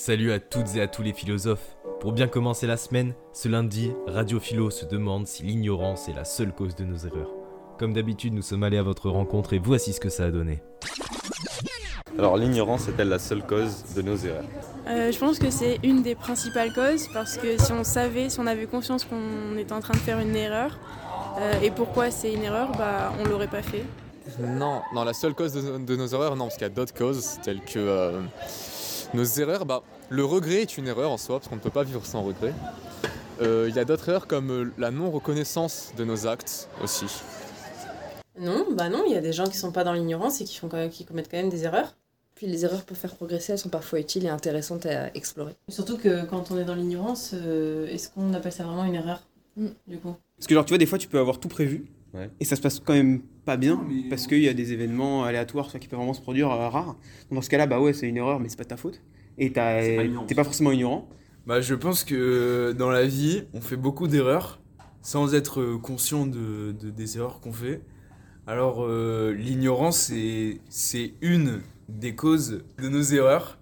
Salut à toutes et à tous les philosophes. Pour bien commencer la semaine, ce lundi, Radio Philo se demande si l'ignorance est la seule cause de nos erreurs. Comme d'habitude, nous sommes allés à votre rencontre et voici ce que ça a donné. Alors l'ignorance est-elle la seule cause de nos erreurs? Euh, je pense que c'est une des principales causes parce que si on savait, si on avait conscience qu'on était en train de faire une erreur euh, et pourquoi c'est une erreur, bah on l'aurait pas fait. Non, non, la seule cause de, de nos erreurs, non, parce qu'il y a d'autres causes, telles que euh, nos erreurs. Bah, le regret est une erreur en soi, parce qu'on ne peut pas vivre sans regret. Euh, Il y a d'autres erreurs comme euh, la non-reconnaissance de nos actes aussi. Non, bah non, il y a des gens qui sont pas dans l'ignorance et qui, font quand même- qui commettent quand même des erreurs. Puis les erreurs pour faire progresser, elles sont parfois utiles et intéressantes à explorer. Surtout que quand on est dans l'ignorance, euh, est-ce qu'on appelle ça vraiment une erreur Mm. Du coup? Parce que genre tu vois des fois tu peux avoir tout prévu Ouais. et ça se passe quand même pas bien parce qu'il y a des événements aléatoires qui peuvent vraiment se produire euh, rares. Donc, dans ce cas-là bah ouais c'est une erreur mais c'est pas de ta faute et C'est pas t'es pas forcément ignorant. Bah, je pense que dans la vie, on fait beaucoup d'erreurs sans être euh, conscient de, de- des erreurs qu'on fait. Alors, euh, l'ignorance, c'est- c'est une des causes de nos erreurs.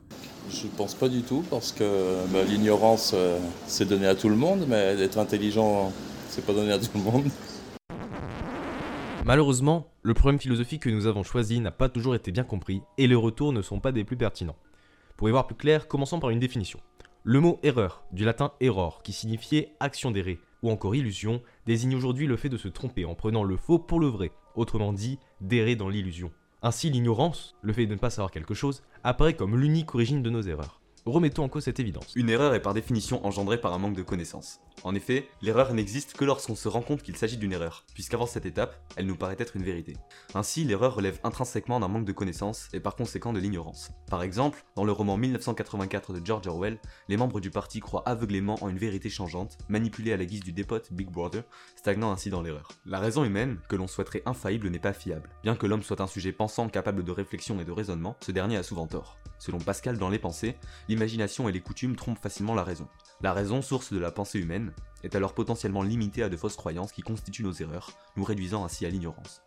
Je pense pas du tout parce que bah, l'ignorance euh, c'est donné à tout le monde, mais d'être intelligent c'est pas donné à tout le monde. Malheureusement, le problème philosophique que nous avons choisi n'a pas toujours été bien compris et les retours ne sont pas des plus pertinents. Pour y voir plus clair, commençons par une définition. Le mot erreur, du latin error, qui signifiait action d'errer, ou encore illusion, désigne aujourd'hui le fait de se tromper en prenant le faux pour le vrai, autrement dit, d'errer dans l'illusion. Ainsi, l'ignorance, le fait de ne pas savoir quelque chose, apparaît comme l'unique origine de nos erreurs. Remettons en cause cette évidence. Une erreur est par définition engendrée par un manque de connaissance. En effet, l'erreur n'existe que lorsqu'on se rend compte qu'il s'agit d'une erreur, puisqu'avant cette étape, elle nous paraît être une vérité. Ainsi, l'erreur relève intrinsèquement d'un manque de connaissance et par conséquent de l'ignorance. Par exemple, dans le roman 1984 de George Orwell, les membres du parti croient aveuglément en une vérité changeante, manipulée à la guise du dépote Big Brother, stagnant ainsi dans l'erreur. La raison humaine, que l'on souhaiterait infaillible, n'est pas fiable. Bien que l'homme soit un sujet pensant capable de réflexion et de raisonnement, ce dernier a souvent tort. Selon Pascal dans Les Pensées, l'imagination et les coutumes trompent facilement la raison. La raison, source de la pensée humaine, est alors potentiellement limitée à de fausses croyances qui constituent nos erreurs, nous réduisant ainsi à l'ignorance.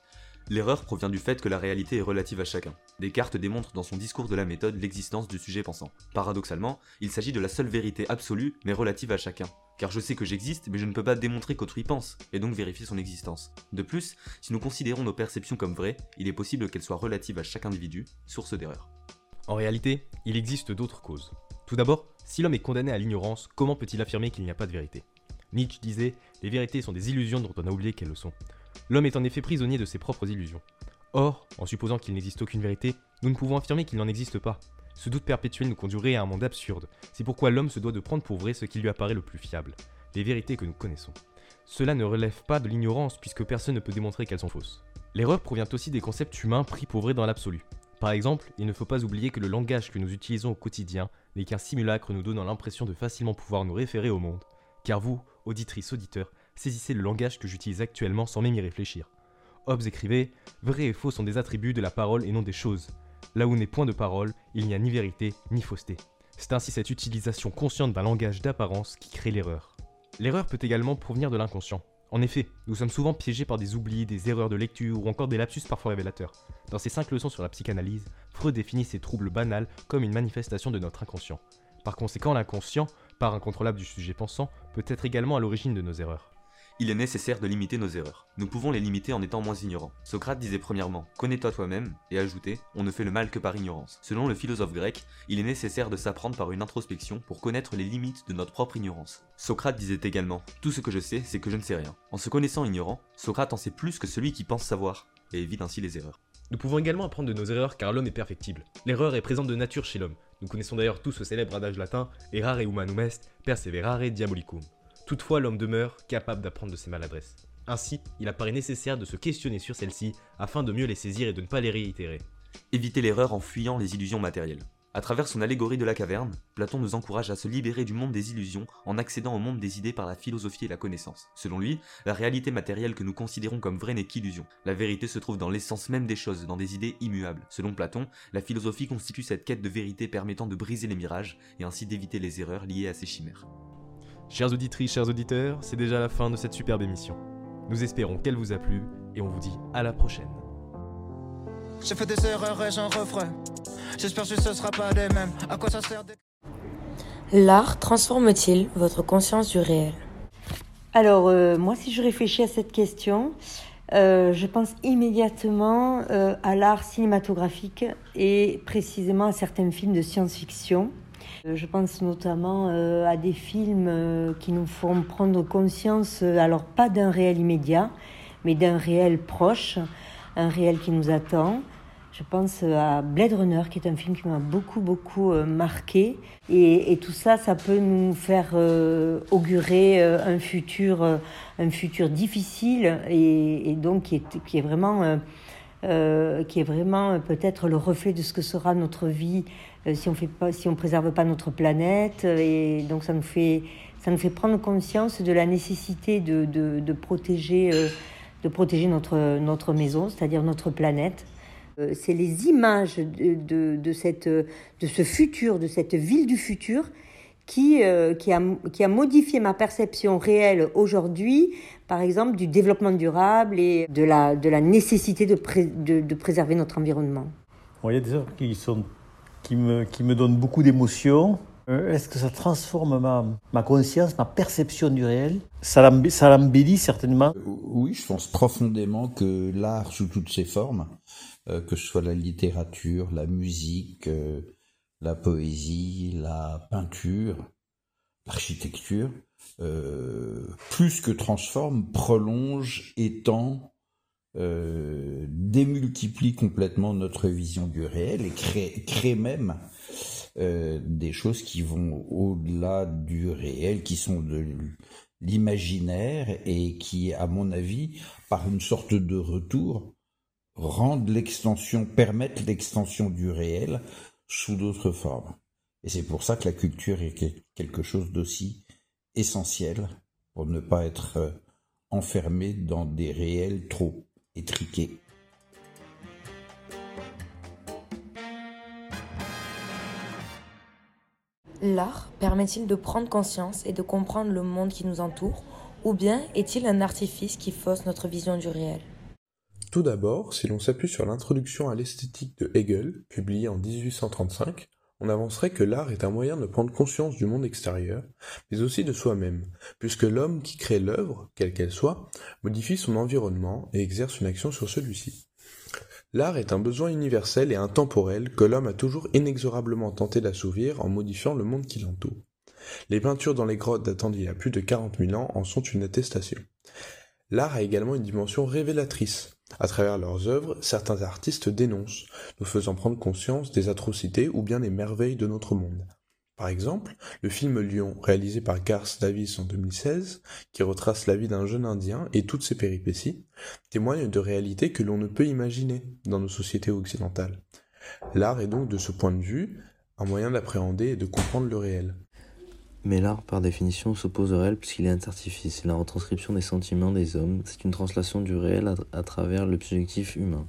L'erreur provient du fait que la réalité est relative à chacun. Descartes démontre dans son discours de la méthode l'existence du sujet pensant. Paradoxalement, il s'agit de la seule vérité absolue mais relative à chacun. Car je sais que j'existe, mais je ne peux pas démontrer qu'autrui pense, et donc vérifier son existence. De plus, si nous considérons nos perceptions comme vraies, il est possible qu'elles soient relatives à chaque individu, source d'erreur. En réalité, il existe d'autres causes. Tout d'abord, si l'homme est condamné à l'ignorance, comment peut-il affirmer qu'il n'y a pas de vérité? Nietzsche disait Les vérités sont des illusions dont on a oublié qu'elles le sont. L'homme est en effet prisonnier de ses propres illusions. Or, en supposant qu'il n'existe aucune vérité, nous ne pouvons affirmer qu'il n'en existe pas. Ce doute perpétuel nous conduirait à un monde absurde. C'est pourquoi l'homme se doit de prendre pour vrai ce qui lui apparaît le plus fiable, les vérités que nous connaissons. Cela ne relève pas de l'ignorance puisque personne ne peut démontrer qu'elles sont fausses. L'erreur provient aussi des concepts humains pris pour vrai dans l'absolu. Par exemple, il ne faut pas oublier que le langage que nous utilisons au quotidien n'est qu'un simulacre nous donnant l'impression de facilement pouvoir nous référer au monde. Car vous, auditrice, auditeur, saisissez le langage que j'utilise actuellement sans même y réfléchir. Hobbes écrivait Vrai et faux sont des attributs de la parole et non des choses. Là où n'est point de parole, il n'y a ni vérité ni fausseté. C'est ainsi cette utilisation consciente d'un langage d'apparence qui crée l'erreur. L'erreur peut également provenir de l'inconscient. En effet, nous sommes souvent piégés par des oublis, des erreurs de lecture ou encore des lapsus parfois révélateurs. Dans ses 5 leçons sur la psychanalyse, Freud définit ces troubles banals comme une manifestation de notre inconscient. Par conséquent, l'inconscient, part incontrôlable du sujet pensant, peut être également à l'origine de nos erreurs. Il est nécessaire de limiter nos erreurs. Nous pouvons les limiter en étant moins ignorants. Socrate disait premièrement Connais-toi toi-même, et ajoutait On ne fait le mal que par ignorance. Selon le philosophe grec, il est nécessaire de s'apprendre par une introspection pour connaître les limites de notre propre ignorance. Socrate disait également Tout ce que je sais, c'est que je ne sais rien. En se connaissant ignorant, Socrate en sait plus que celui qui pense savoir, et évite ainsi les erreurs. Nous pouvons également apprendre de nos erreurs car l'homme est perfectible. L'erreur est présente de nature chez l'homme. Nous connaissons d'ailleurs tous ce célèbre adage latin Errare humanum est, perseverare diabolicum. Toutefois, l'homme demeure capable d'apprendre de ses maladresses. Ainsi, il apparaît nécessaire de se questionner sur celles-ci afin de mieux les saisir et de ne pas les réitérer. Éviter l'erreur en fuyant les illusions matérielles. À travers son allégorie de la caverne, Platon nous encourage à se libérer du monde des illusions en accédant au monde des idées par la philosophie et la connaissance. Selon lui, la réalité matérielle que nous considérons comme vraie n'est qu'illusion. La vérité se trouve dans l'essence même des choses, dans des idées immuables. Selon Platon, la philosophie constitue cette quête de vérité permettant de briser les mirages et ainsi d'éviter les erreurs liées à ces chimères. Chères auditrices, chers auditeurs, c'est déjà la fin de cette superbe émission. Nous espérons qu'elle vous a plu et on vous dit à la prochaine. J'ai fait des erreurs et j'en referai. J'espère que ce sera pas les mêmes. À quoi ça sert de... L'art transforme-t-il votre conscience du réel? Alors, euh, moi, si je réfléchis à cette question, euh, je pense immédiatement euh, à l'art cinématographique et précisément à certains films de science-fiction. Euh, je pense notamment euh, à des films euh, qui nous font prendre conscience, alors pas d'un réel immédiat, mais d'un réel proche, un réel qui nous attend. Je pense à Blade Runner, qui est un film qui m'a beaucoup, beaucoup marqué. Et, tout ça, ça peut nous faire augurer un futur, un futur difficile et, donc qui est, vraiment, qui est vraiment peut-être le reflet de ce que sera notre vie si on fait pas, si on préserve pas notre planète. Et donc ça nous fait, ça nous fait prendre conscience de la nécessité de, de, de protéger, euh, de protéger notre, notre maison, c'est-à-dire notre planète. Euh, C'est les images de, de, de, cette, de ce futur, de cette ville du futur, qui, euh, qui, a, qui a modifié ma perception réelle aujourd'hui, par exemple, du développement durable et de la, de la nécessité de, de, de préserver notre environnement. Il y a des œuvres qui, sont, qui, me, qui me donnent beaucoup d'émotions. Euh, Est-ce que ça transforme ma, ma conscience, ma perception du réel? Ça l'emb- ça l'embellit certainement. Oui, je pense profondément que l'art sous toutes ses formes, euh, que ce soit la littérature, la musique, euh, la poésie, la peinture, l'architecture, euh, plus que transforme, prolonge, étend, euh, démultiplie complètement notre vision du réel et crée, crée même euh, des choses qui vont au-delà du réel, qui sont de l'imaginaire et qui, à mon avis, par une sorte de retour, rendent l'extension, permettent l'extension du réel sous d'autres formes. Et c'est pour ça que la culture est quel- quelque chose d'aussi essentiel pour ne pas être euh, enfermé dans des réels trop L'art permet-il de prendre conscience et de comprendre le monde qui nous entoure ou bien est-il un artifice qui fausse notre vision du réel? Tout d'abord, si l'on s'appuie sur l'introduction à l'esthétique de Hegel, publiée en 1835, on avancerait que l'art est un moyen de prendre conscience du monde extérieur, mais aussi de soi-même, puisque l'homme qui crée l'œuvre, quelle qu'elle soit, modifie son environnement et exerce une action sur celui-ci. L'art est un besoin universel et intemporel que l'homme a toujours inexorablement tenté d'assouvir en modifiant le monde qui l'entoure. Les peintures dans les grottes datant d'il y a plus de 40 000 ans en sont une attestation. L'art a également une dimension révélatrice. À travers leurs œuvres, certains artistes dénoncent, nous faisant prendre conscience des atrocités ou bien des merveilles de notre monde. Par exemple, le film Lion, réalisé par Garth Davis en 2016, qui retrace la vie d'un jeune Indien et toutes ses péripéties, témoigne de réalités que l'on ne peut imaginer dans nos sociétés occidentales. L'art est donc de ce point de vue un moyen d'appréhender et de comprendre le réel. Mais l'art, par définition, s'oppose au réel puisqu'il est un artifice. C'est la retranscription des sentiments des hommes. C'est une translation du réel à, à travers le subjectif humain.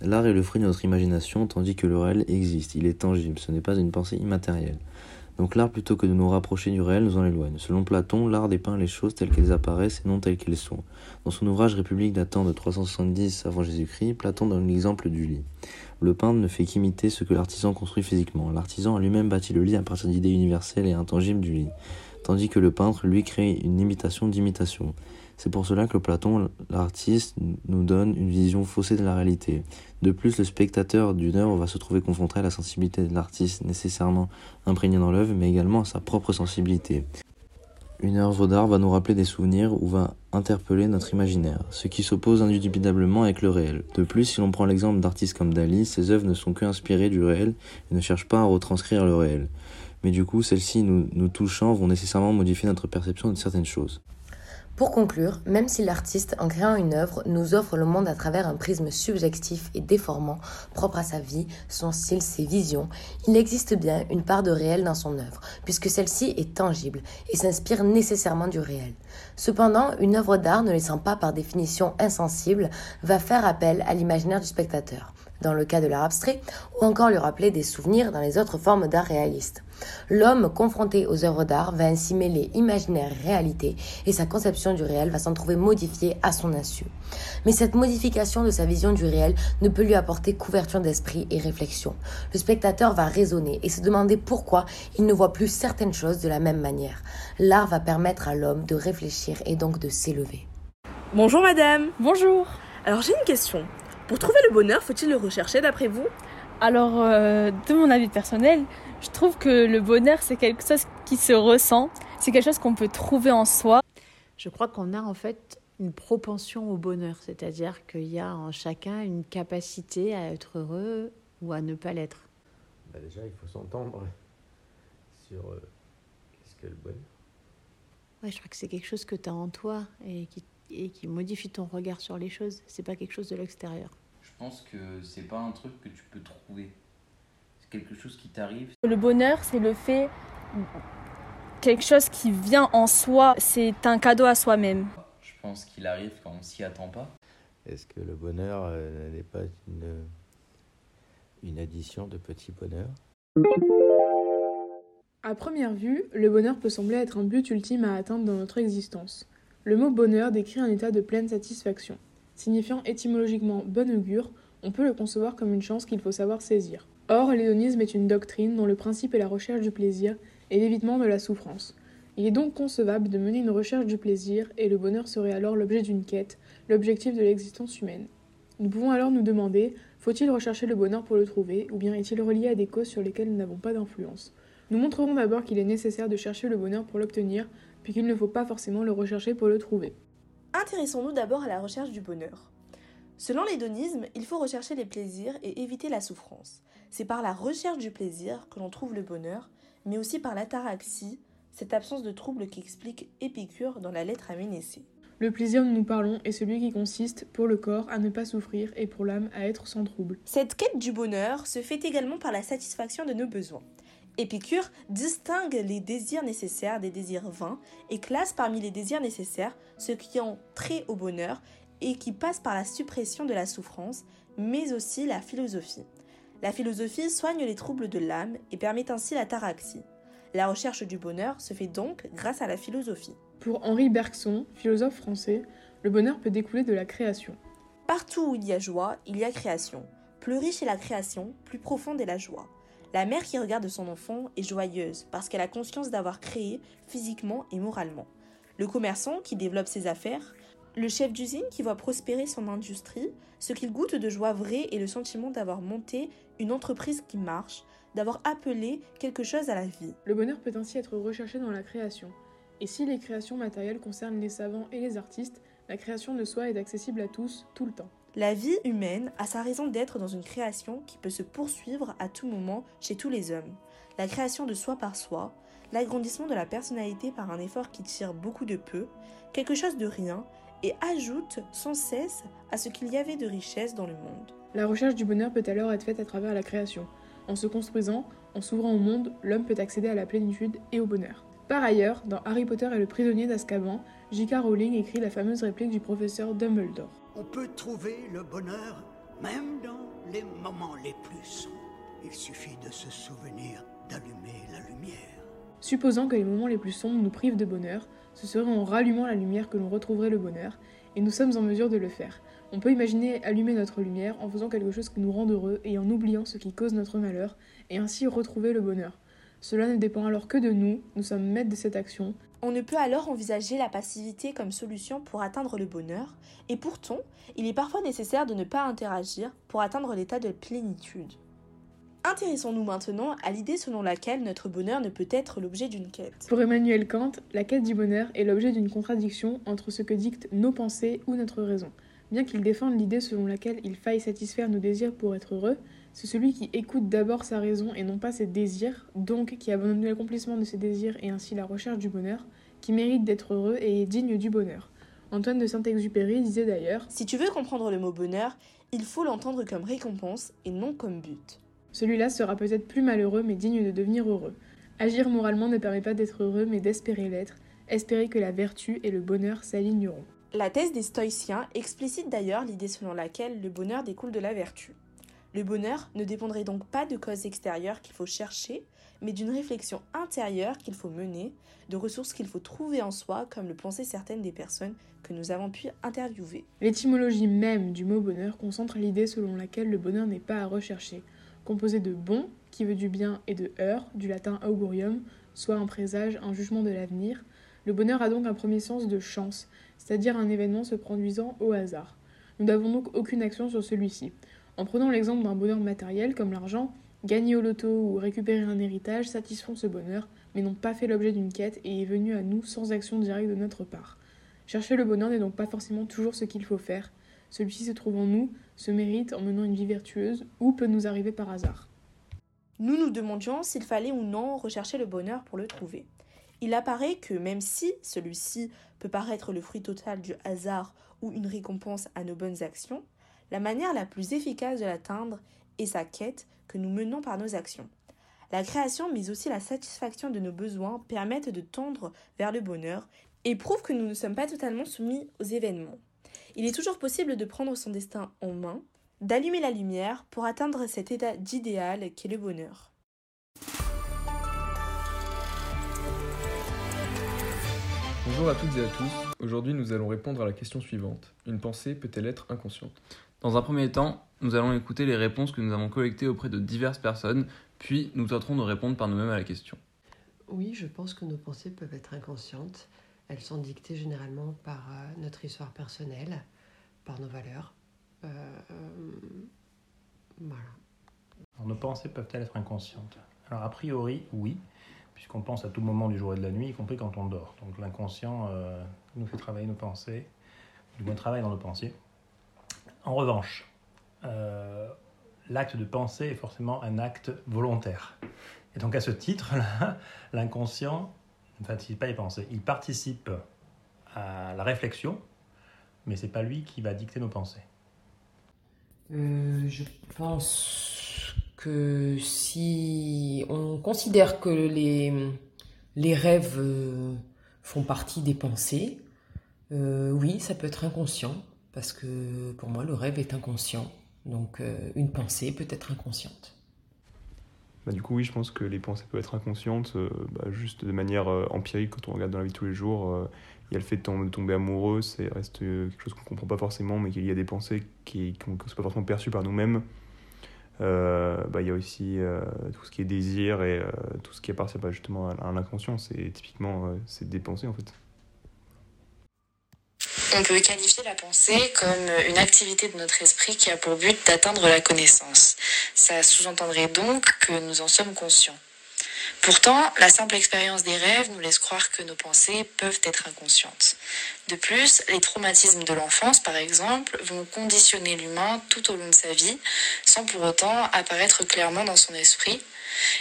L'art est le fruit de notre imagination, tandis que le réel existe. Il est tangible. Ce n'est pas une pensée immatérielle. Donc l'art, plutôt que de nous rapprocher du réel, nous en éloigne. Selon Platon, l'art dépeint les choses telles qu'elles apparaissent et non telles qu'elles sont. Dans son ouvrage République datant de 370 avant Jésus-Christ, Platon donne l'exemple du lit. Le peintre ne fait qu'imiter ce que l'artisan construit physiquement. L'artisan a lui-même bâti le lit à partir d'idées universelles et intangibles du lit, tandis que le peintre, lui, crée une imitation d'imitation. C'est pour cela que Platon, l'artiste, nous donne une vision faussée de la réalité. De plus, le spectateur d'une œuvre va se trouver confronté à la sensibilité de l'artiste, nécessairement imprégnée dans l'œuvre, mais également à sa propre sensibilité. Une œuvre d'art va nous rappeler des souvenirs ou va interpeller notre imaginaire, ce qui s'oppose indubitablement avec le réel. De plus, si l'on prend l'exemple d'artistes comme Dali, ses œuvres ne sont que inspirées du réel et ne cherchent pas à retranscrire le réel. Mais du coup, celles-ci, nous, nous touchant, vont nécessairement modifier notre perception de certaines choses. Pour conclure, même si l'artiste, en créant une œuvre, nous offre le monde à travers un prisme subjectif et déformant, propre à sa vie, son style, ses visions, il existe bien une part de réel dans son œuvre, puisque celle-ci est tangible et s'inspire nécessairement du réel. Cependant, une œuvre d'art ne laissant pas par définition insensible va faire appel à l'imaginaire du spectateur. Dans le cas de l'art abstrait, ou encore lui rappeler des souvenirs dans les autres formes d'art réaliste. L'homme confronté aux œuvres d'art va ainsi mêler imaginaire et réalité, et sa conception du réel va s'en trouver modifiée à son insu. Mais cette modification de sa vision du réel ne peut lui apporter couverture d'esprit et réflexion. Le spectateur va raisonner et se demander pourquoi il ne voit plus certaines choses de la même manière. L'art va permettre à l'homme de réfléchir et donc de s'élever. Bonjour madame. Bonjour. Alors j'ai une question. Pour trouver le bonheur, faut-il le rechercher d'après vous? Alors, euh, de mon avis personnel, je trouve que le bonheur, c'est quelque chose qui se ressent, c'est quelque chose qu'on peut trouver en soi. Je crois qu'on a en fait une propension au bonheur, c'est-à-dire qu'il y a en chacun une capacité à être heureux ou à ne pas l'être. Bah déjà, il faut s'entendre sur euh, qu'est-ce que le bonheur? Ouais, je crois que c'est quelque chose que tu as en toi et qui, et qui modifie ton regard sur les choses. C'est pas quelque chose de l'extérieur. Je pense que c'est pas un truc que tu peux trouver. C'est quelque chose qui t'arrive. Le bonheur, c'est le fait quelque chose qui vient en soi, c'est un cadeau à soi-même. Je pense qu'il arrive quand on s'y attend pas. Est-ce que le bonheur euh, n'est pas une, une addition de petits bonheurs? À première vue, le bonheur peut sembler être un but ultime à atteindre dans notre existence. Le mot bonheur décrit un état de pleine satisfaction. Signifiant étymologiquement bon augure, on peut le concevoir comme une chance qu'il faut savoir saisir. Or, l'hédonisme est une doctrine dont le principe est la recherche du plaisir et l'évitement de la souffrance. Il est donc concevable de mener une recherche du plaisir et le bonheur serait alors l'objet d'une quête, l'objectif de l'existence humaine. Nous pouvons alors nous demander faut-il rechercher le bonheur pour le trouver ou bien est-il relié à des causes sur lesquelles nous n'avons pas d'influence? Nous montrerons d'abord qu'il est nécessaire de chercher le bonheur pour l'obtenir, puis qu'il ne faut pas forcément le rechercher pour le trouver. Intéressons-nous d'abord à la recherche du bonheur. Selon l'hédonisme, il faut rechercher les plaisirs et éviter la souffrance. C'est par la recherche du plaisir que l'on trouve le bonheur, mais aussi par l'ataraxie, cette absence de trouble qu'explique Épicure dans la lettre à Ménécée. Le plaisir dont nous parlons est celui qui consiste, pour le corps, à ne pas souffrir et pour l'âme, à être sans trouble. Cette quête du bonheur se fait également par la satisfaction de nos besoins. Épicure distingue les désirs nécessaires des désirs vains et classe parmi les désirs nécessaires ceux qui ont trait au bonheur et qui passent par la suppression de la souffrance, mais aussi la philosophie. La philosophie soigne les troubles de l'âme et permet ainsi la taraxie. La recherche du bonheur se fait donc grâce à la philosophie. Pour Henri Bergson, philosophe français, le bonheur peut découler de la création. Partout où il y a joie, il y a création. Plus riche est la création, plus profonde est la joie. La mère qui regarde son enfant est joyeuse parce qu'elle a conscience d'avoir créé physiquement et moralement. Le commerçant qui développe ses affaires, le chef d'usine qui voit prospérer son industrie, ce qu'il goûte de joie vraie est le sentiment d'avoir monté une entreprise qui marche, d'avoir appelé quelque chose à la vie. Le bonheur peut ainsi être recherché dans la création. Et si les créations matérielles concernent les savants et les artistes, la création de soi est accessible à tous, tout le temps. La vie humaine a sa raison d'être dans une création qui peut se poursuivre à tout moment chez tous les hommes. La création de soi par soi, l'agrandissement de la personnalité par un effort qui tire beaucoup de peu, quelque chose de rien, et ajoute sans cesse à ce qu'il y avait de richesse dans le monde. La recherche du bonheur peut alors être faite à travers la création. En se construisant, en s'ouvrant au monde, l'homme peut accéder à la plénitude et au bonheur. Par ailleurs, dans Harry Potter et le prisonnier d'Azkaban, J.K. Rowling écrit la fameuse réplique du professeur Dumbledore. On peut trouver le bonheur même dans les moments les plus sombres. Il suffit de se souvenir d'allumer la lumière. Supposant que les moments les plus sombres nous privent de bonheur, ce serait en rallumant la lumière que l'on retrouverait le bonheur, et nous sommes en mesure de le faire. On peut imaginer allumer notre lumière en faisant quelque chose qui nous rend heureux et en oubliant ce qui cause notre malheur, et ainsi retrouver le bonheur. Cela ne dépend alors que de nous, nous sommes maîtres de cette action. On ne peut alors envisager la passivité comme solution pour atteindre le bonheur, et pourtant, il est parfois nécessaire de ne pas interagir pour atteindre l'état de plénitude. Intéressons-nous maintenant à l'idée selon laquelle notre bonheur ne peut être l'objet d'une quête. Pour Emmanuel Kant, la quête du bonheur est l'objet d'une contradiction entre ce que dictent nos pensées ou notre raison. Bien qu'il défende l'idée selon laquelle il faille satisfaire nos désirs pour être heureux, c'est celui qui écoute d'abord sa raison et non pas ses désirs, donc qui abandonne l'accomplissement de ses désirs et ainsi la recherche du bonheur, qui mérite d'être heureux et est digne du bonheur. Antoine de Saint-Exupéry disait d'ailleurs Si tu veux comprendre le mot bonheur, il faut l'entendre comme récompense et non comme but. Celui-là sera peut-être plus malheureux mais digne de devenir heureux. Agir moralement ne permet pas d'être heureux mais d'espérer l'être, espérer que la vertu et le bonheur s'aligneront. La thèse des stoïciens explicite d'ailleurs l'idée selon laquelle le bonheur découle de la vertu. Le bonheur ne dépendrait donc pas de causes extérieures qu'il faut chercher, mais d'une réflexion intérieure qu'il faut mener, de ressources qu'il faut trouver en soi, comme le pensaient certaines des personnes que nous avons pu interviewer. L'étymologie même du mot bonheur concentre l'idée selon laquelle le bonheur n'est pas à rechercher, composé de bon, qui veut du bien, et de heur, du latin augurium, soit un présage, un jugement de l'avenir. Le bonheur a donc un premier sens de chance, c'est-à-dire un événement se produisant au hasard. Nous n'avons donc aucune action sur celui-ci. En prenant l'exemple d'un bonheur matériel comme l'argent, gagner au loto ou récupérer un héritage satisfont ce bonheur, mais n'ont pas fait l'objet d'une quête et est venu à nous sans action directe de notre part. Chercher le bonheur n'est donc pas forcément toujours ce qu'il faut faire. Celui-ci se trouve en nous, se mérite en menant une vie vertueuse ou peut nous arriver par hasard. Nous nous demandions s'il fallait ou non rechercher le bonheur pour le trouver. Il apparaît que même si celui-ci peut paraître le fruit total du hasard ou une récompense à nos bonnes actions, la manière la plus efficace de l'atteindre est sa quête que nous menons par nos actions. La création mais aussi la satisfaction de nos besoins permettent de tendre vers le bonheur et prouvent que nous ne sommes pas totalement soumis aux événements. Il est toujours possible de prendre son destin en main, d'allumer la lumière pour atteindre cet état d'idéal qu'est le bonheur. Bonjour à toutes et à tous. Aujourd'hui, nous allons répondre à la question suivante. Une pensée peut-elle être inconsciente? Dans un premier temps, nous allons écouter les réponses que nous avons collectées auprès de diverses personnes, puis nous tenterons de répondre par nous-mêmes à la question. Oui, je pense que nos pensées peuvent être inconscientes. Elles sont dictées généralement par euh, notre histoire personnelle, par nos valeurs. Euh, euh, voilà. Alors, nos pensées peuvent-elles être inconscientes? Alors a priori, oui, puisqu'on pense à tout moment du jour et de la nuit, y compris quand on dort. Donc l'inconscient euh, nous fait travailler nos pensées, du moins travaille dans nos pensées. En revanche, euh, l'acte de penser est forcément un acte volontaire. Et donc à ce titre-là, l'inconscient ne participe pas à y penser. Il participe à la réflexion, mais c'est pas lui qui va dicter nos pensées. Euh, je pense que si on considère que les, rêves euh, font partie des pensées, oui, ça peut être inconscient, parce que pour moi, le rêve est inconscient. Donc, euh, une pensée peut être inconsciente. Bah, du coup, oui, je pense que les pensées peuvent être inconscientes, euh, bah, juste de manière euh, empirique, quand on regarde dans la vie de tous les jours. il y a le fait de tom- de tomber amoureux, c'est reste quelque chose qu'on comprend pas forcément, mais qu'il y a des pensées qui ne sont pas forcément perçues par nous-mêmes. Bah, il y a aussi tout ce qui est désir et tout ce qui appartient justement à, à l'inconscient. C'est typiquement des pensées en fait. On peut qualifier la pensée comme une activité de notre esprit qui a pour but d'atteindre la connaissance. Ça sous-entendrait donc que nous en sommes conscients. Pourtant, la simple expérience des rêves nous laisse croire que nos pensées peuvent être inconscientes. De plus, les traumatismes de l'enfance, par exemple, vont conditionner l'humain tout au long de sa vie, sans pour autant apparaître clairement dans son esprit.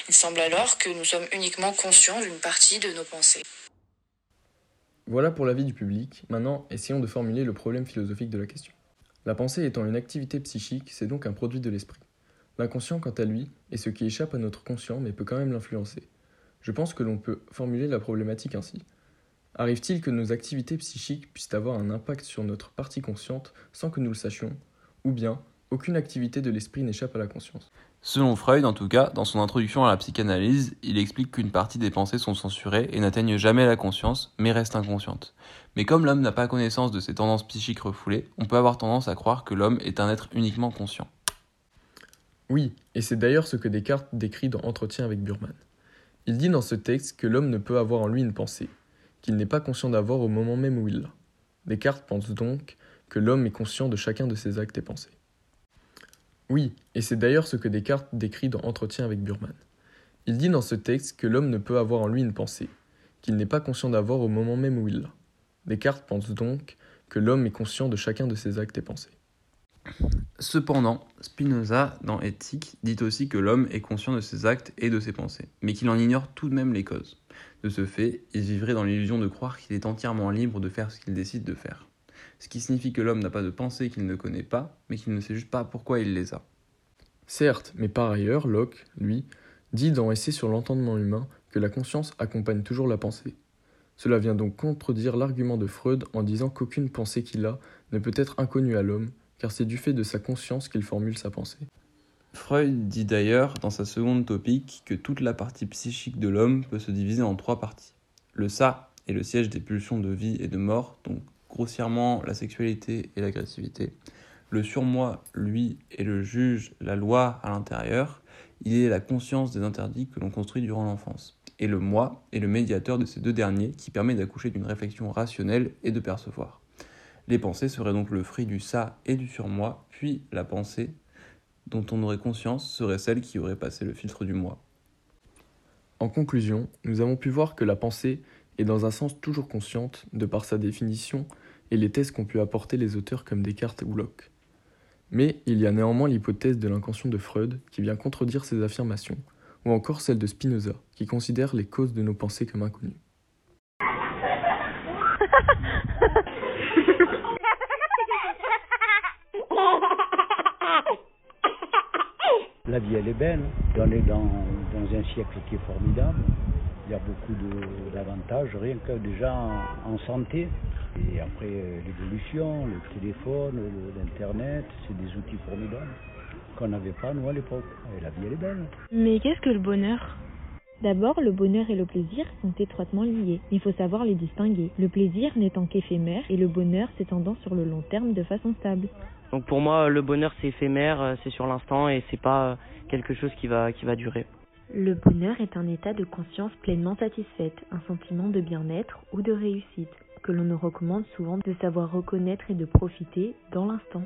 Il semble alors que nous sommes uniquement conscients d'une partie de nos pensées. Voilà pour l'avis du public. Maintenant, essayons de formuler le problème philosophique de la question. La pensée étant une activité psychique, c'est donc un produit de l'esprit. L'inconscient, quant à lui, est ce qui échappe à notre conscient mais peut quand même l'influencer. Je pense que l'on peut formuler la problématique ainsi. Arrive-t-il que nos activités psychiques puissent avoir un impact sur notre partie consciente sans que nous le sachions? Ou bien, aucune activité de l'esprit n'échappe à la conscience Selon Freud, en tout cas, dans son introduction à la psychanalyse, il explique qu'une partie des pensées sont censurées et n'atteignent jamais la conscience, mais restent inconscientes. Mais comme l'homme n'a pas connaissance de ces tendances psychiques refoulées, on peut avoir tendance à croire que l'homme est un être uniquement conscient. Oui, et c'est d'ailleurs ce que Descartes décrit dans Entretien avec Burman. Il dit dans ce texte que l'homme ne peut avoir en lui une pensée, qu'il n'est pas conscient d'avoir au moment même où il l'a. Descartes pense donc que l'homme est conscient de chacun de ses actes et pensées. Oui, et c'est d'ailleurs ce que Descartes décrit dans Entretien avec Burman. Il dit dans ce texte que l'homme ne peut avoir en lui une pensée, qu'il n'est pas conscient d'avoir au moment même où il l'a. Descartes pense donc que l'homme est conscient de chacun de ses actes et pensées. Cependant, Spinoza, dans Éthique, dit aussi que l'homme est conscient de ses actes et de ses pensées, mais qu'il en ignore tout de même les causes. De ce fait, il vivrait dans l'illusion de croire qu'il est entièrement libre de faire ce qu'il décide de faire. Ce qui signifie que l'homme n'a pas de pensées qu'il ne connaît pas, mais qu'il ne sait juste pas pourquoi il les a. Certes, mais par ailleurs, Locke, lui, dit dans Essai sur l'entendement humain que la conscience accompagne toujours la pensée. Cela vient donc contredire l'argument de Freud en disant qu'aucune pensée qu'il a ne peut être inconnue à l'homme, car c'est du fait de sa conscience qu'il formule sa pensée. Freud dit d'ailleurs dans sa seconde topique que toute la partie psychique de l'homme peut se diviser en trois parties. Le ça est le siège des pulsions de vie et de mort, donc grossièrement la sexualité et l'agressivité. Le surmoi, lui, est le juge, la loi à l'intérieur. Il est la conscience des interdits que l'on construit durant l'enfance. Et le moi est le médiateur de ces deux derniers qui permet d'accoucher d'une réflexion rationnelle et de percevoir. Les pensées seraient donc le fruit du ça et du surmoi, puis la pensée dont on aurait conscience serait celle qui aurait passé le filtre du moi. En conclusion, nous avons pu voir que la pensée est dans un sens toujours consciente de par sa définition et les tests qu'ont pu apporter les auteurs comme Descartes ou Locke. Mais il y a néanmoins l'hypothèse de l'inconscient de Freud qui vient contredire ces affirmations, ou encore celle de Spinoza qui considère les causes de nos pensées comme inconnues. La vie, elle est belle. On dans, dans un siècle qui est formidable. Il y a beaucoup d'avantages, rien que déjà en, en santé. Et après, euh, l'évolution, le téléphone, l'Internet, c'est des outils formidables qu'on n'avait pas, nous, à l'époque. Et la vie, elle est belle. Mais qu'est-ce que le bonheur? D'abord, le bonheur et le plaisir sont étroitement liés. Il faut savoir les distinguer. Le plaisir n'étant qu'éphémère et le bonheur s'étendant sur le long terme de façon stable. Donc pour moi, le bonheur c'est éphémère, euh, c'est sur l'instant et c'est pas euh, quelque chose qui va qui va durer. Le bonheur est un état de conscience pleinement satisfaite, un sentiment de bien-être ou de réussite que l'on nous recommande souvent de savoir reconnaître et de profiter dans l'instant.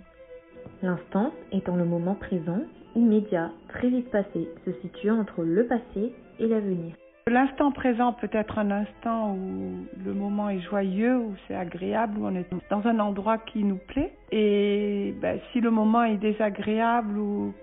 L'instant étant le moment présent, immédiat, très vite passé, se situant entre le passé et l'avenir. L'instant présent peut être un instant où le moment est joyeux, où c'est agréable, où on est dans un endroit qui nous plaît. Et ben, si le moment est désagréable ou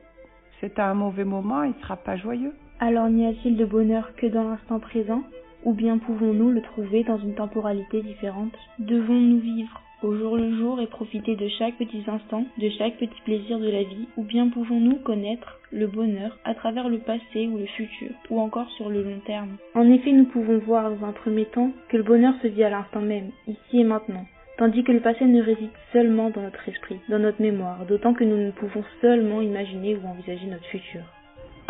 c'est un mauvais moment, il ne sera pas joyeux. Alors n'y a-t-il de bonheur que dans l'instant présent? Ou bien pouvons-nous le trouver dans une temporalité différente? Devons-nous vivre au jour le jour et profiter de chaque petit instant, de chaque petit plaisir de la vie, ou bien pouvons-nous connaître le bonheur à travers le passé ou le futur, ou encore sur le long terme? En effet, nous pouvons voir dans un premier temps que le bonheur se vit à l'instant même, ici et maintenant, tandis que le passé ne réside seulement dans notre esprit, dans notre mémoire, d'autant que nous ne pouvons seulement imaginer ou envisager notre futur.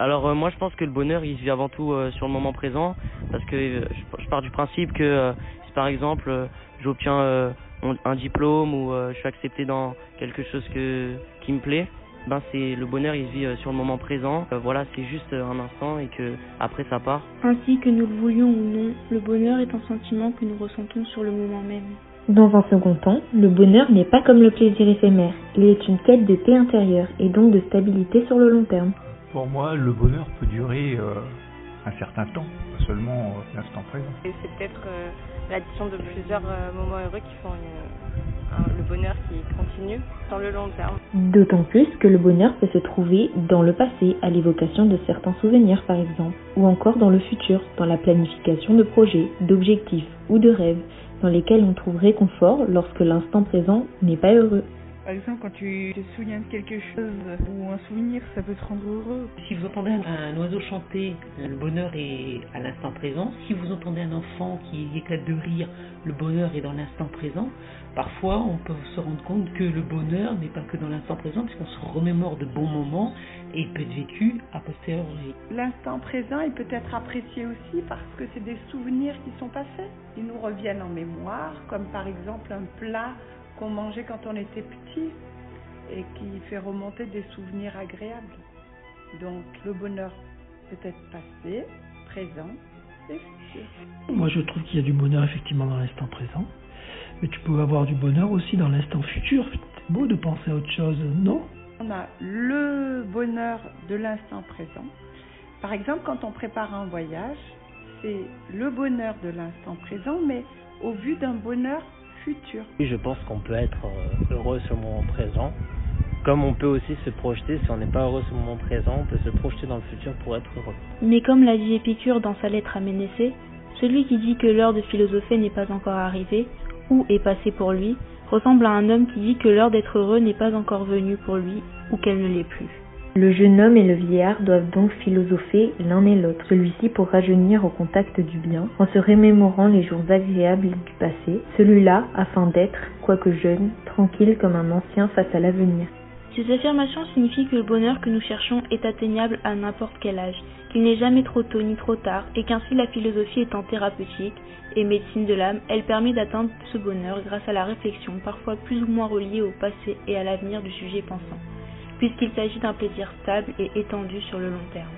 Alors euh, moi je pense que le bonheur il se vit avant tout euh, sur le moment présent parce que euh, je, je, pars du principe que euh, si par exemple j'obtiens un diplôme ou je suis accepté dans quelque chose que, qui me plaît, ben c'est le bonheur il se vit sur le moment présent. voilà, c'est juste un instant et que après ça part. Ainsi que nous le voulions ou non, le bonheur est un sentiment que nous ressentons sur le moment même. Dans un second temps, le bonheur n'est pas comme le plaisir éphémère. Il est une quête de paix intérieure et donc de stabilité sur le long terme. Pour moi, le bonheur peut durer euh, un certain temps, pas seulement euh, l'instant présent. Et c'est peut-être euh, l'addition de plusieurs moments heureux qui font une, un, le bonheur qui continue dans le long terme. D'autant plus que le bonheur peut se trouver dans le passé, à l'évocation de certains souvenirs par exemple, ou encore dans le futur, dans la planification de projets, d'objectifs ou de rêves, dans lesquels on trouve réconfort lorsque l'instant présent n'est pas heureux. Par exemple, quand tu te souviens de quelque chose ou un souvenir, ça peut te rendre heureux. Si vous entendez un oiseau chanter, le bonheur est à l'instant présent. Si vous entendez un enfant qui éclate de rire, le bonheur est dans l'instant présent. Parfois, on peut se rendre compte que le bonheur n'est pas que dans l'instant présent, puisqu'on se remémore de bons moments et peut être vécu a posteriori. L'instant présent, il peut être apprécié aussi parce que c'est des souvenirs qui sont passés. Ils nous reviennent en mémoire, comme par exemple un plat qu'on mangeait quand on était petit et qui fait remonter des souvenirs agréables. Donc le bonheur peut être passé, présent et futur. Moi je trouve qu'il y a du bonheur effectivement dans l'instant présent, mais tu peux avoir du bonheur aussi dans l'instant futur. C'est beau de penser à autre chose, non? On a le bonheur de l'instant présent. Par exemple, quand on prépare un voyage, c'est le bonheur de l'instant présent, mais au vu d'un bonheur futur. Je pense qu'on peut être euh, heureux sur le moment présent, comme on peut aussi se projeter, si on n'est pas heureux sur le moment présent, on peut se projeter dans le futur pour être heureux. Mais comme l'a dit Épicure dans sa lettre à Ménécée, celui qui dit que l'heure de philosopher n'est pas encore arrivée, ou est passée pour lui, ressemble à un homme qui dit que l'heure d'être heureux n'est pas encore venue pour lui, ou qu'elle ne l'est plus. Le jeune homme et le vieillard doivent donc philosopher l'un et l'autre, celui-ci pour rajeunir au contact du bien, en se remémorant les jours agréables du passé, celui-là afin d'être, quoique jeune, tranquille comme un ancien face à l'avenir. Ces affirmations signifient que le bonheur que nous cherchons est atteignable à n'importe quel âge, qu'il n'est jamais trop tôt ni trop tard, et qu'ainsi la philosophie étant thérapeutique et médecine de l'âme, elle permet d'atteindre ce bonheur grâce à la réflexion, parfois plus ou moins reliée au passé et à l'avenir du sujet pensant, puisqu'il s'agit d'un plaisir stable et étendu sur le long terme.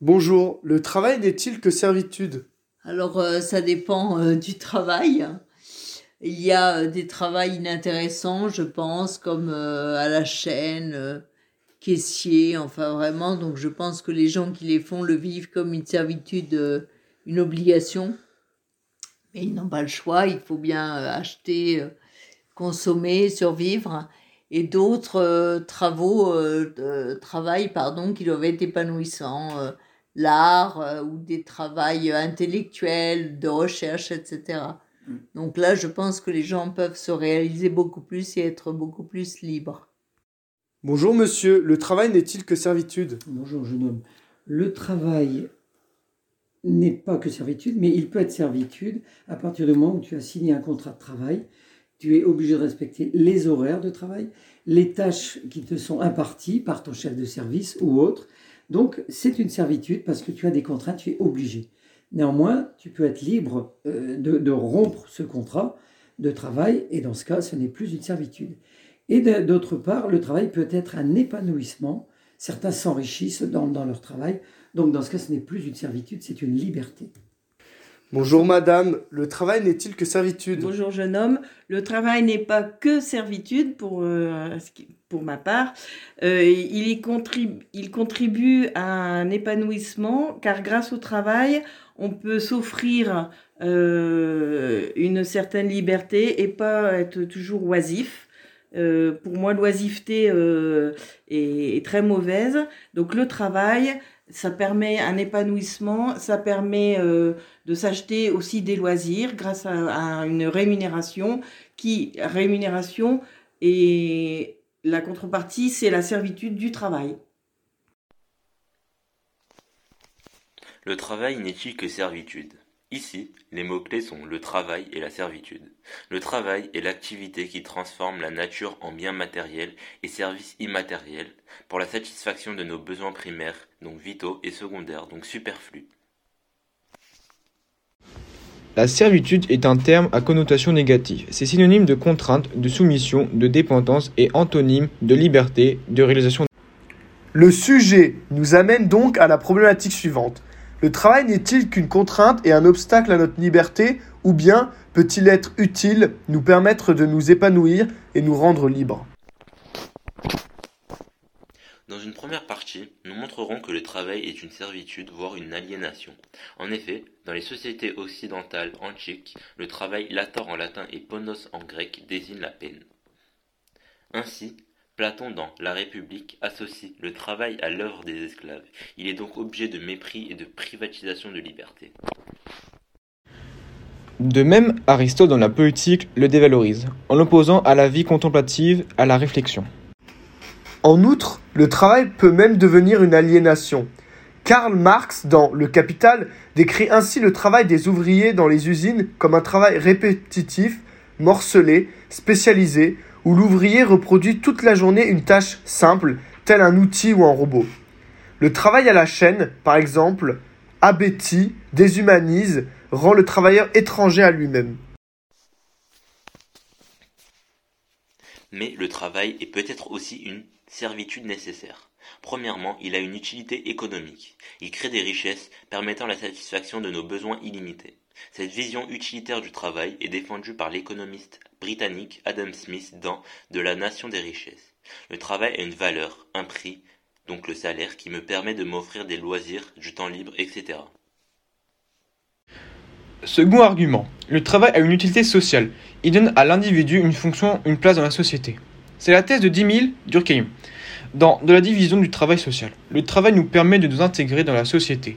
Bonjour, le travail n'est-il que servitude? Alors, euh, ça dépend euh, du travail. Il y a euh, des travails inintéressants, je pense, comme à la chaîne, caissier, enfin vraiment. Donc, je pense que les gens qui les font le vivent comme une servitude, une obligation. Mais ils n'ont pas le choix, il faut bien acheter, consommer, survivre. Et d'autres travaux, travail, pardon, qui doivent être épanouissants l'art euh, ou des travails intellectuels, de recherche, etc. Mm. Donc là, je pense que les gens peuvent se réaliser beaucoup plus et être beaucoup plus libres. Bonjour monsieur, le travail n'est-il que servitude? Bonjour jeune homme. Le travail n'est pas que servitude, mais il peut être servitude à partir du moment où tu as signé un contrat de travail. Tu es obligé de respecter les horaires de travail, les tâches qui te sont imparties par ton chef de service ou autre, donc, c'est une servitude parce que tu as des contraintes, tu es obligé. Néanmoins, tu peux être libre euh, de, rompre ce contrat de travail et dans ce cas, ce n'est plus une servitude. Et d'autre part, le travail peut être un épanouissement. Certains s'enrichissent dans, dans leur travail. Donc, dans ce cas, ce n'est plus une servitude, c'est une liberté. Bonjour madame, le travail n'est-il que servitude? Bonjour jeune homme, le travail n'est pas que servitude pour, euh, pour ma part. Euh, il, y contribue, il contribue à un épanouissement car grâce au travail, on peut s'offrir euh, une certaine liberté et pas être toujours oisif. pour moi, l'oisiveté est, est, très mauvaise. Donc le travail, ça permet un épanouissement, ça permet euh, de s'acheter aussi des loisirs grâce à, une rémunération qui rémunération et la contrepartie c'est la servitude du travail. Le travail n'est-il que servitude? Ici, les mots-clés sont le travail et la servitude. Le travail est l'activité qui transforme la nature en bien matériel et services immatériels pour la satisfaction de nos besoins primaires, donc vitaux et secondaires, donc superflus. La servitude est un terme à connotation négative. C'est synonyme de contrainte, de soumission, de dépendance et antonyme de liberté, de réalisation. Le sujet nous amène donc à la problématique suivante. Le travail n'est-il qu'une contrainte et un obstacle à notre liberté, ou bien peut-il être utile, nous permettre de nous épanouir et nous rendre libres? Dans une première partie, nous montrerons que le travail est une servitude, voire une aliénation. En effet, dans les sociétés occidentales antiques, le travail lator en latin et ponos en grec désigne la peine. Ainsi, Platon dans La République associe le travail à l'œuvre des esclaves. Il est donc objet de mépris et de privatisation de liberté. De même, Aristote dans la Poétique le dévalorise, en l'opposant à la vie contemplative, à la réflexion. En outre, le travail peut même devenir une aliénation. Karl Marx, dans Le Capital, décrit ainsi le travail des ouvriers dans les usines comme un travail répétitif, morcelé, spécialisé, où l'ouvrier reproduit toute la journée une tâche simple, tel un outil ou un robot. Le travail à la chaîne, par exemple, abétit, déshumanise, rend le travailleur étranger à lui-même. Mais le travail est peut-être aussi une servitude nécessaire. Premièrement, il a une utilité économique. Il crée des richesses permettant la satisfaction de nos besoins illimités. Cette vision utilitaire du travail est défendue par l'économiste britannique Adam Smith dans De la nation des richesses. Le travail a une valeur, un prix, donc le salaire, qui me permet de m'offrir des loisirs, du temps libre, etc. Second argument, le travail a une utilité sociale. Il donne à l'individu une fonction, une place dans la société. C'est la thèse de 10 000 Durkheim. Dans De la division du travail social, le travail nous permet de nous intégrer dans la société.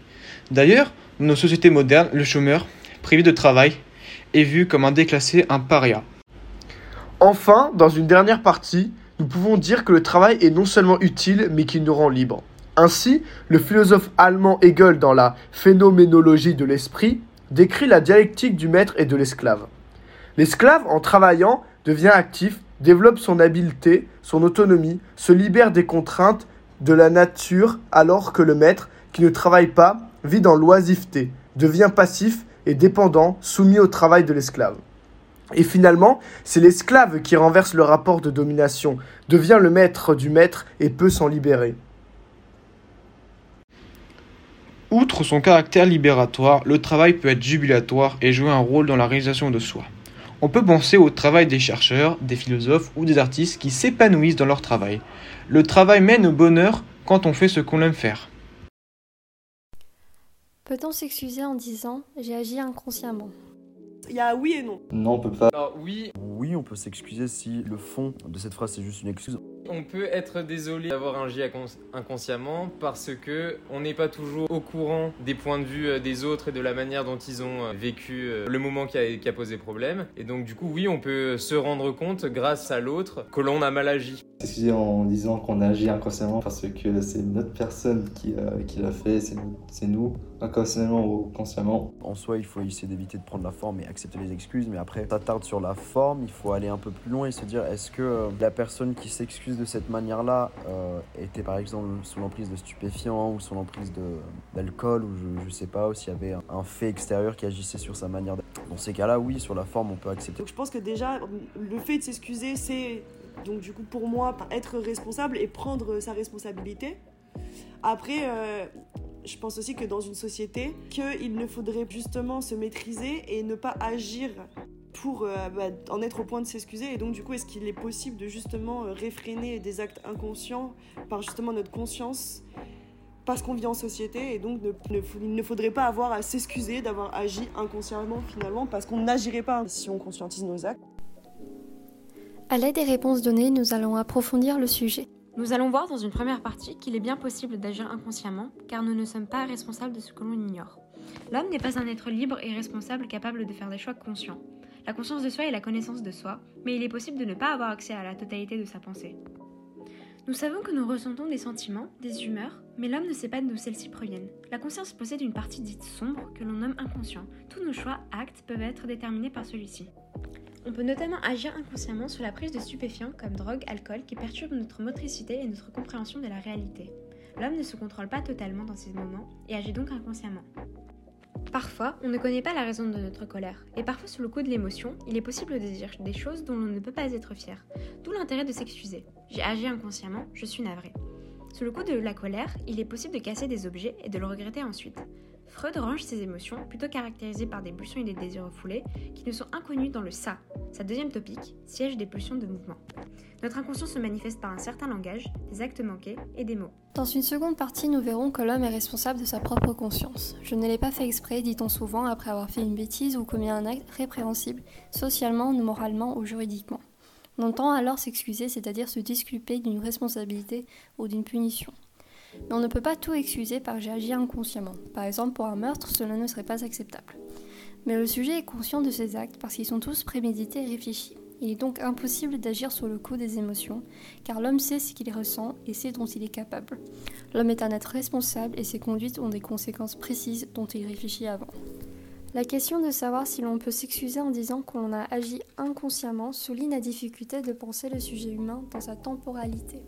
D'ailleurs, nos sociétés modernes, le chômeur, privé de travail, est vu comme un déclassé, un paria. Enfin, dans une dernière partie, nous pouvons dire que le travail est non seulement utile, mais qu'il nous rend libres. Ainsi, le philosophe allemand Hegel, dans la Phénoménologie de l'esprit, décrit la dialectique du maître et de l'esclave. L'esclave, en travaillant, devient actif, développe son habileté, son autonomie, se libère des contraintes de la nature, alors que le maître, qui ne travaille pas, vit dans l'oisiveté, devient passif et dépendant, soumis au travail de l'esclave. Et finalement, c'est l'esclave qui renverse le rapport de domination, devient le maître du maître et peut s'en libérer. Outre son caractère libératoire, le travail peut être jubilatoire et jouer un rôle dans la réalisation de soi. On peut penser au travail des chercheurs, des philosophes ou des artistes qui s'épanouissent dans leur travail. Le travail mène au bonheur quand on fait ce qu'on aime faire. Peut-on s'excuser en disant j'ai agi inconsciemment? Il y a oui et non. Non, on peut pas. Alors oui. Oui, on peut s'excuser si le fond de cette phrase c'est juste une excuse. On peut être désolé d'avoir agi inconsciemment parce que on n'est pas toujours au courant des points de vue euh, des autres et de la manière dont ils ont euh, vécu euh, le moment qui a, qui a posé problème. Et donc du coup, oui, on peut se rendre compte grâce à l'autre que l'on a mal agi. S'excuser en disant qu'on a agi inconsciemment parce que c'est notre personne qui, qui l'a fait, c'est nous, inconsciemment ou consciemment. En soi, il faut essayer d'éviter de prendre la forme et accepter les excuses, mais après, ça tarde sur la forme, il faut aller un peu plus loin et se dire est-ce que la personne qui s'excuse de cette manière-là euh, était par exemple sous l'emprise de stupéfiants ou sous l'emprise d'alcool ou je, je, sais pas, ou s'il y avait un, fait extérieur qui agissait sur sa manière. Dans ces cas-là, oui, sur la forme, on peut accepter. Donc je pense que déjà, le fait de s'excuser, c'est donc du coup pour moi être responsable et prendre sa responsabilité. Après, euh, je pense aussi que dans une société, qu'il ne faudrait justement se maîtriser et ne pas agir pour euh, bah, en être au point de s'excuser. Et donc, du coup, est-ce qu'il est possible de justement euh, réfréner des actes inconscients par justement notre conscience parce qu'on vit en société et donc il ne faudrait pas avoir à s'excuser d'avoir agi inconsciemment finalement parce qu'on n'agirait pas si on conscientise nos actes? À l'aide des réponses données, nous allons approfondir le sujet. Nous allons voir dans une première partie qu'il est bien possible d'agir inconsciemment car nous ne sommes pas responsables de ce que l'on ignore. L'homme n'est pas un être libre et responsable capable de faire des choix conscients. La conscience de soi est la connaissance de soi, mais il est possible de ne pas avoir accès à la totalité de sa pensée. Nous savons que nous ressentons des sentiments, des humeurs, mais l'homme ne sait pas d'où celles-ci proviennent. La conscience possède une partie dite sombre que l'on nomme inconscient. Tous nos choix, actes peuvent être déterminés par celui-ci. On peut notamment agir inconsciemment sous la prise de stupéfiants comme drogue, alcool, qui perturbent notre motricité et notre compréhension de la réalité. L'homme ne se contrôle pas totalement dans ces moments et agit donc inconsciemment. Parfois, on ne connaît pas la raison de notre colère, et parfois sous le coup de l'émotion, il est possible de dire des choses dont l'on ne peut pas être fier. D'où l'intérêt de s'excuser. J'ai agi inconsciemment, je suis navré. Sous le coup de la colère, il est possible de casser des objets et de le regretter ensuite. Freud range ses émotions, plutôt caractérisées par des pulsions et des désirs refoulés, qui ne sont inconnus dans le ça, sa deuxième topique, siège des pulsions de mouvement. Notre inconscient se manifeste par un certain langage, des actes manqués et des mots. Dans une seconde partie, nous verrons que l'homme est responsable de sa propre conscience. Je ne l'ai pas fait exprès, dit-on souvent, après avoir fait une bêtise ou commis un acte répréhensible, socialement, moralement ou juridiquement. On entend alors s'excuser, c'est-à-dire se disculper d'une responsabilité ou d'une punition. Mais on ne peut pas tout excuser par j'ai agi inconsciemment. Par exemple, pour un meurtre, cela ne serait pas acceptable. Mais le sujet est conscient de ses actes parce qu'ils sont tous prémédités et réfléchis. Il est donc impossible d'agir sur le coup des émotions, car l'homme sait ce qu'il ressent et sait dont il est capable. L'homme est un être responsable et ses conduites ont des conséquences précises dont il réfléchit avant. La question de savoir si l'on peut s'excuser en disant qu'on a agi inconsciemment souligne la difficulté de penser le sujet humain dans sa temporalité.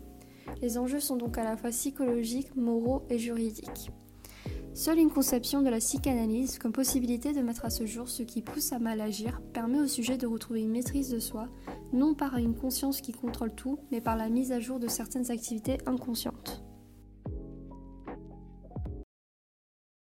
Les enjeux sont donc à la fois psychologiques, moraux et juridiques. Seule une conception de la psychanalyse comme possibilité de mettre à ce jour ce qui pousse à mal agir permet au sujet de retrouver une maîtrise de soi, non par une conscience qui contrôle tout, mais par la mise à jour de certaines activités inconscientes.